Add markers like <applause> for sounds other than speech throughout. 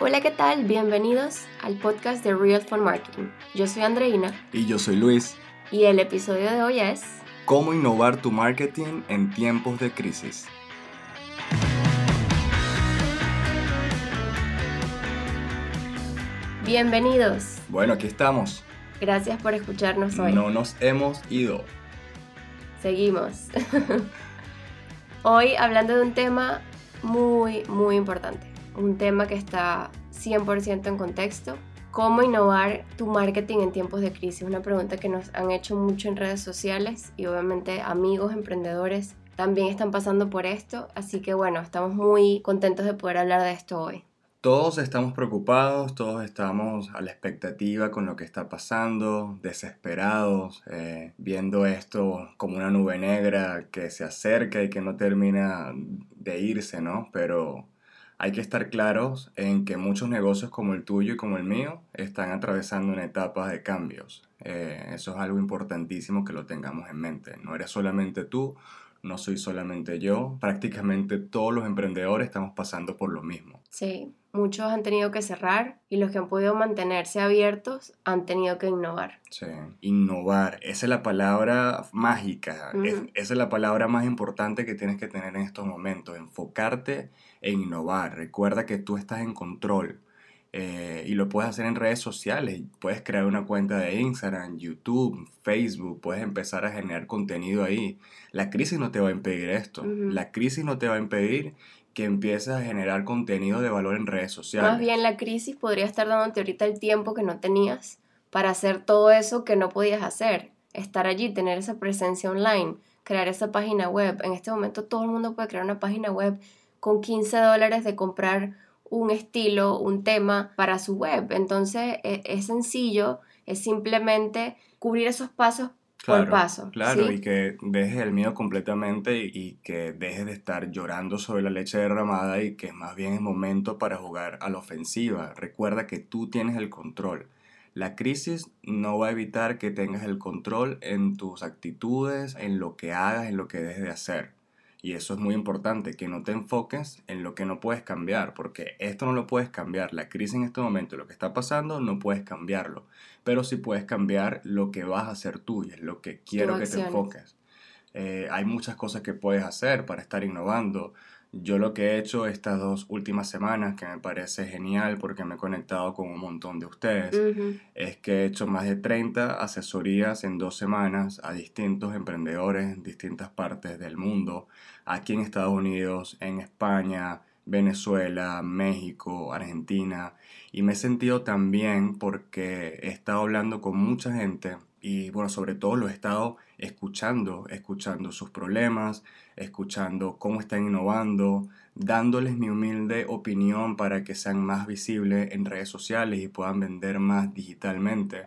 Hola, ¿qué tal? Bienvenidos al podcast de Real Fun Marketing. Yo soy Andreina. Y yo soy Luis. Y el episodio de hoy es... ¿Cómo innovar tu marketing en tiempos de crisis? Bienvenidos. Bueno, aquí estamos. Gracias por escucharnos hoy. No nos hemos ido. Seguimos. <laughs> hoy hablando de un tema muy, muy importante un tema que está 100% en contexto. ¿Cómo innovar tu marketing en tiempos de crisis? Una pregunta que nos han hecho mucho en redes sociales y obviamente amigos emprendedores también están pasando por esto. Así que bueno, estamos muy contentos de poder hablar de esto hoy. Todos estamos preocupados, todos estamos a la expectativa con lo que está pasando, desesperados, eh, viendo esto como una nube negra que se acerca y que no termina de irse, ¿no? Pero hay que estar claros en que muchos negocios como el tuyo y como el mío están atravesando una etapa de cambios. Eh, eso es algo importantísimo que lo tengamos en mente. No eres solamente tú, no soy solamente yo. Prácticamente todos los emprendedores estamos pasando por lo mismo. Sí, muchos han tenido que cerrar y los que han podido mantenerse abiertos han tenido que innovar. Sí, innovar. Esa es la palabra mágica. esa es la palabra más importante que tienes que tener en estos momentos. Enfocarte e innovar. Recuerda que tú estás en control. Eh, y lo puedes hacer en redes sociales. Puedes crear una cuenta de Instagram, YouTube, Facebook. Puedes empezar a generar contenido ahí. La crisis no te va a impedir esto. La crisis no te va a impedir que empieces a generar contenido de valor en redes sociales. Más bien la crisis podría estar dándote ahorita el tiempo que no tenías para hacer todo eso que no podías hacer. Estar allí, tener esa presencia online, crear esa página web. En este momento todo el mundo puede crear una página web con 15 dólares de comprar un estilo, un tema para su web. Entonces e, es, sencillo, es simplemente cubrir esos pasos por paso. Claro, y que dejes el miedo completamente y, que dejes de estar llorando sobre la leche derramada y que más bien es momento para jugar a la ofensiva. Recuerda que tú tienes el control. La crisis no va a evitar que tengas el control en tus actitudes, en lo que hagas, en lo que dejes de hacer. Y eso es muy importante, que no te enfoques en lo que no puedes cambiar, porque esto no lo puedes cambiar. La crisis en este momento, lo que está pasando, no puedes cambiarlo. Pero sí puedes cambiar lo que vas a hacer tú y es lo que quiero que te enfoques. Eh, hay muchas cosas que puedes hacer para estar innovando. Yo lo que he hecho estas dos últimas semanas, que me parece genial porque me he conectado con un montón de ustedes, es que he hecho más de 30 asesorías en dos semanas a distintos emprendedores en distintas partes del mundo, aquí en Estados Unidos, en España, Venezuela, México, Argentina, y me he sentido también porque he estado hablando con mucha gente y bueno, sobre todo lo he estado escuchando, escuchando sus problemas, escuchando cómo están innovando, dándoles mi humilde opinión para que sean más visibles en redes sociales y puedan vender más digitalmente.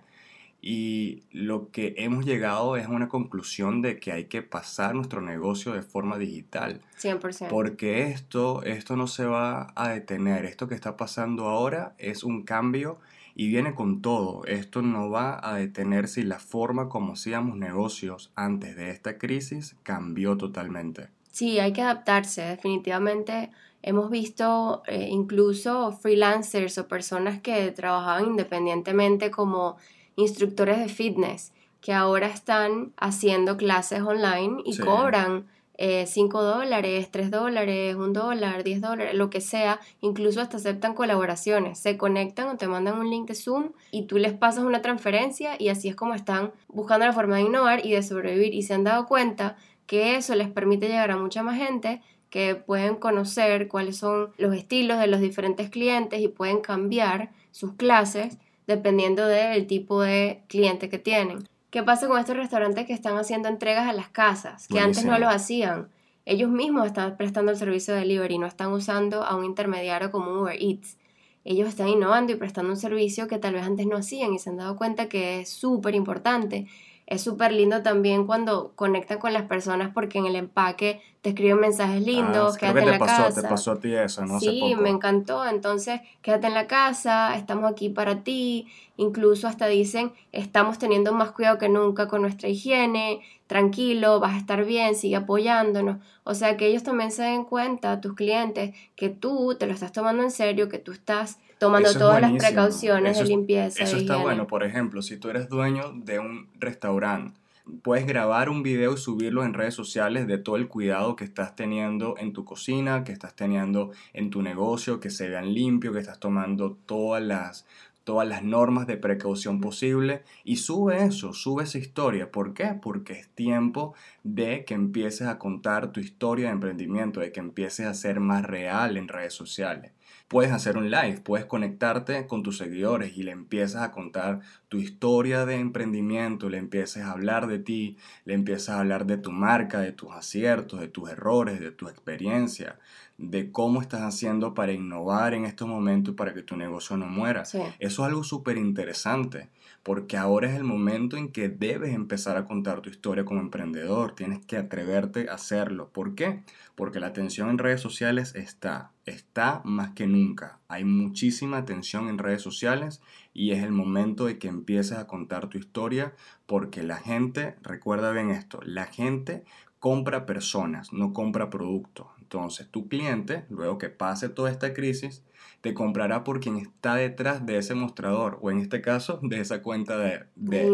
Y lo que hemos llegado es a una conclusión de que hay que pasar nuestro negocio de forma digital. 100%. Porque esto, esto no se va a detener. Esto que está pasando ahora es un cambio y viene con todo. Esto no va a detenerse y la forma como hacíamos negocios antes de esta crisis cambió totalmente. Sí, hay que adaptarse. Definitivamente hemos visto eh, incluso freelancers o personas que trabajaban independientemente como instructores de fitness que ahora están haciendo clases online y cobran 5 eh, dólares, 3 dólares, 1 dólar, 10 dólares, lo que sea, incluso hasta aceptan colaboraciones, se conectan o te mandan un link de Zoom y tú les pasas una transferencia y así es como están buscando la forma de innovar y de sobrevivir y se han dado cuenta que eso les permite llegar a mucha más gente que pueden conocer cuáles son los estilos de los diferentes clientes y pueden cambiar sus clases dependiendo del tipo de cliente que tienen. ¿Qué pasa con estos restaurantes que están haciendo entregas a las casas? Que antes no lo hacían. Ellos mismos están prestando el servicio de delivery, no están usando a un intermediario como Uber Eats. Ellos están innovando y prestando un servicio que tal vez antes no hacían y se han dado cuenta que es súper importante es súper lindo también cuando conectan con las personas porque en el empaque te escriben mensajes lindos, ah, quédate en la casa. Te pasó a ti eso, ¿no? Sí, me encantó. Entonces, quédate en la casa, estamos aquí para ti. Incluso hasta dicen, estamos teniendo más cuidado que nunca con nuestra higiene. tranquilo, vas a estar bien, sigue apoyándonos. O sea, que ellos también se den cuenta, tus clientes, que tú te lo estás tomando en serio, que tú estás tomando todas las precauciones de limpieza. Eso está bueno. Por ejemplo, si tú eres dueño de un restaurante, puedes grabar un video y subirlo en redes sociales de todo el cuidado que estás teniendo en tu cocina, que estás teniendo en tu negocio, que se vean limpio, que estás tomando todas las todas las normas de precaución posible y sube eso, sube esa historia. ¿Por qué? Porque es tiempo de que empieces a contar tu historia de emprendimiento, de que empieces a ser más real en redes sociales. Puedes hacer un live, puedes conectarte con tus seguidores y le empiezas a contar tu historia de emprendimiento, le empiezas a hablar de ti, le empiezas a hablar de tu marca, de tus aciertos, de tus errores, de tu experiencia, de cómo estás haciendo para innovar en estos momentos para que tu negocio no muera. Eso es algo súper interesante porque ahora es el momento en que debes empezar a contar tu historia como emprendedor, tienes que atreverte a hacerlo. ¿Por qué? Porque la atención en redes sociales está, está más que nunca. Hay muchísima atención en redes sociales y es el momento de que empieces a contar tu historia porque la gente, recuerda bien esto, la gente compra personas, no compra productos. Entonces tu cliente, luego que pase toda esta crisis, te comprará por quien está detrás de ese mostrador o en este caso de esa cuenta de,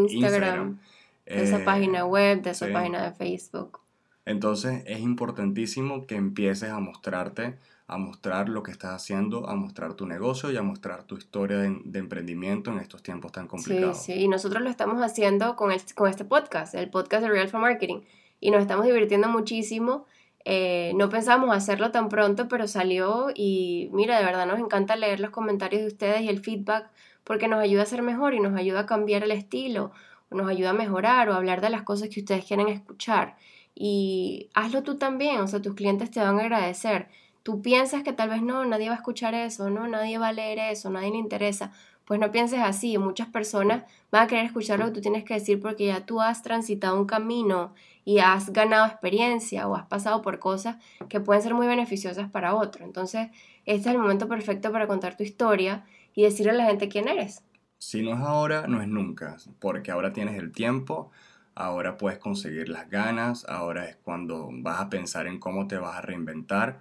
Instagram. de esa eh, página web, de esa página de Facebook. Entonces es importantísimo que empieces a mostrarte, a mostrar lo que estás haciendo, a mostrar tu negocio y a mostrar tu historia de, emprendimiento en estos tiempos tan complicados. Sí, sí, y nosotros lo estamos haciendo con, con este podcast, el podcast de Real for Marketing, y nos estamos divirtiendo muchísimo eh, no pensamos hacerlo tan pronto, pero salió y mira, de verdad nos encanta leer los comentarios de ustedes y el feedback porque nos ayuda a ser mejor y nos ayuda a cambiar el estilo, o nos ayuda a mejorar o a hablar de las cosas que ustedes quieren escuchar. Y hazlo tú también, o sea, tus clientes te van a agradecer. Tú piensas que tal vez no, nadie va a escuchar eso, no, nadie va a leer eso, nadie le interesa. Pues no pienses así, muchas personas van a querer escuchar lo que tú tienes que decir porque ya tú has transitado un camino y has ganado experiencia o has pasado por cosas que pueden ser muy beneficiosas para otro. Entonces, este es el momento perfecto para contar tu historia y decirle a la gente quién eres. Si no es ahora, no es nunca, porque ahora tienes el tiempo, ahora puedes conseguir las ganas, ahora es cuando vas a pensar en cómo te vas a reinventar,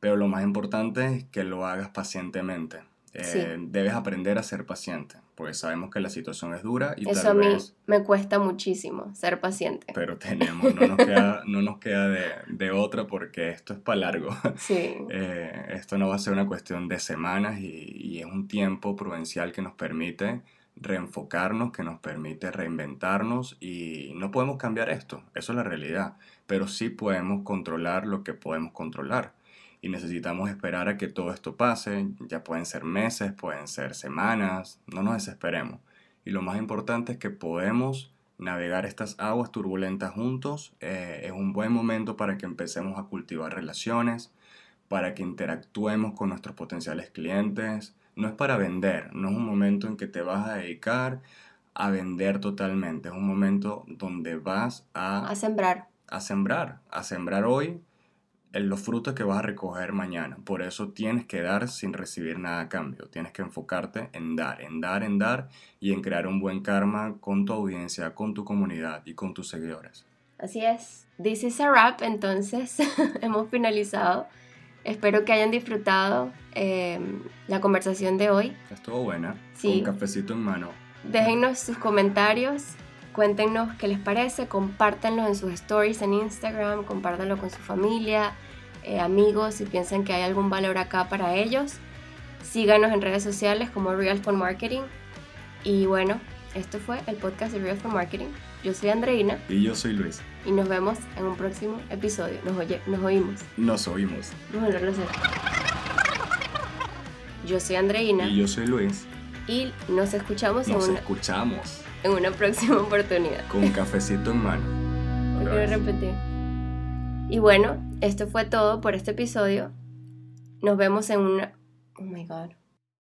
pero lo más importante es que lo hagas pacientemente. Eh, debes aprender a ser paciente, porque sabemos que la situación es dura y Eso a mí me cuesta muchísimo, ser paciente. Pero tenemos, no nos queda, <laughs> no nos queda de, de otra porque esto es para largo. Sí. <laughs> Eh, esto no va a ser una cuestión de semanas y, y es un tiempo prudencial que nos permite reenfocarnos, que nos permite reinventarnos y no podemos cambiar esto, eso es la realidad, pero sí podemos controlar lo que podemos controlar y necesitamos esperar a que todo esto pase. Ya pueden ser meses, pueden ser semanas, no nos desesperemos. Y lo más importante es que podemos navegar estas aguas turbulentas juntos. Eh, es un buen momento para que empecemos a cultivar relaciones, para que interactuemos con nuestros potenciales clientes. No es para vender, no es un momento en que te vas a dedicar a vender totalmente. Es un momento donde vas a... A sembrar. A sembrar, a sembrar hoy los frutos que vas a recoger mañana. Por eso tienes que dar sin recibir nada a cambio. Tienes que enfocarte en dar, en dar, en dar y en crear un buen karma con tu audiencia, con tu comunidad y con tus seguidores. Así es. This is a wrap, entonces <laughs> hemos finalizado. Espero que hayan disfrutado em, la conversación de hoy. Estuvo buena. Sí. Con cafecito en mano. Déjennos sus comentarios. Cuéntenos qué les parece, compártanlo en sus stories en Instagram, compártanlo con su familia, eh, amigos, si piensan que hay algún valor acá para ellos. Síganos en redes sociales como Real for Marketing. Y bueno, esto fue el podcast de Real for Marketing. Yo soy Andreina. Y yo soy Luis. Y nos vemos en un próximo episodio. Nos, oye, nos oímos. Nos oímos. Yo soy Andreina. Y yo soy Luis. Y nos escuchamos nos escuchamos. En una próxima oportunidad. Con un cafecito en mano. quiero repetir. Y bueno, esto fue todo por este episodio. Nos vemos en una... Oh my god.